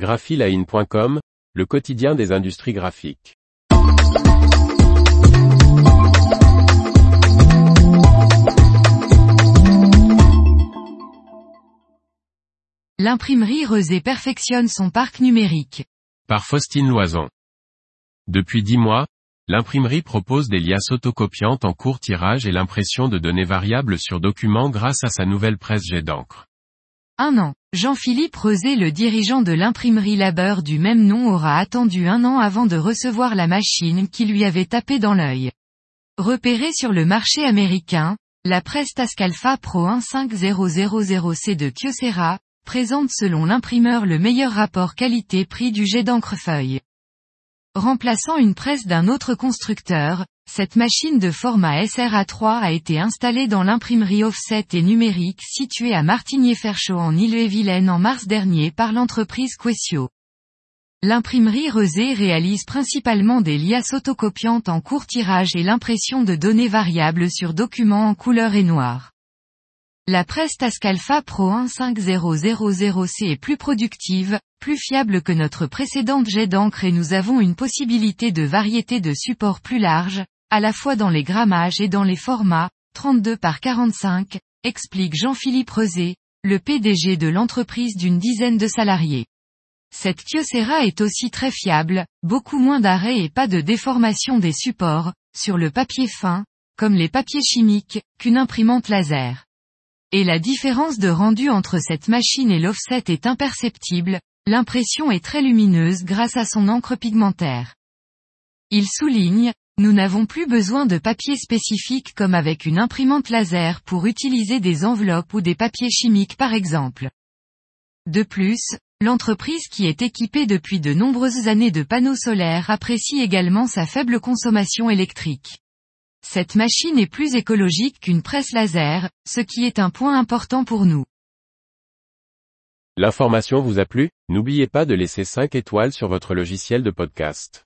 graphiline.com, le quotidien des industries graphiques. L'imprimerie Rezé perfectionne son parc numérique. Par Faustine Loison. Depuis dix mois, l'imprimerie propose des liasses autocopiantes en court tirage et l'impression de données variables sur documents grâce à sa nouvelle presse jet d'encre. Un an. Jean-Philippe Rezé le dirigeant de l'imprimerie Labeur du même nom aura attendu un an avant de recevoir la machine qui lui avait tapé dans l'œil. Repérée sur le marché américain, la presse Tascalfa Pro 15000C de Kyocera, présente selon l'imprimeur le meilleur rapport qualité-prix du jet d'encre feuille. Remplaçant une presse d'un autre constructeur, cette machine de format SRA3 a été installée dans l'imprimerie offset et numérique située à Martigny-Ferchaud en Ille-et-Vilaine en mars dernier par l'entreprise Quessio. L'imprimerie Rezé réalise principalement des liasses autocopiantes en court tirage et l'impression de données variables sur documents en couleur et noir. La presse Tascalfa Pro 15000C est plus productive, plus fiable que notre précédente jet d'encre et nous avons une possibilité de variété de supports plus large, à la fois dans les grammages et dans les formats, 32 par 45, explique Jean-Philippe Rezé, le PDG de l'entreprise d'une dizaine de salariés. Cette Kyocera est aussi très fiable, beaucoup moins d'arrêts et pas de déformation des supports, sur le papier fin, comme les papiers chimiques, qu'une imprimante laser. Et la différence de rendu entre cette machine et l'offset est imperceptible, l'impression est très lumineuse grâce à son encre pigmentaire. Il souligne, nous n'avons plus besoin de papier spécifique comme avec une imprimante laser pour utiliser des enveloppes ou des papiers chimiques par exemple. De plus, l'entreprise qui est équipée depuis de nombreuses années de panneaux solaires apprécie également sa faible consommation électrique. Cette machine est plus écologique qu'une presse laser, ce qui est un point important pour nous. L'information vous a plu? N'oubliez pas de laisser 5 étoiles sur votre logiciel de podcast.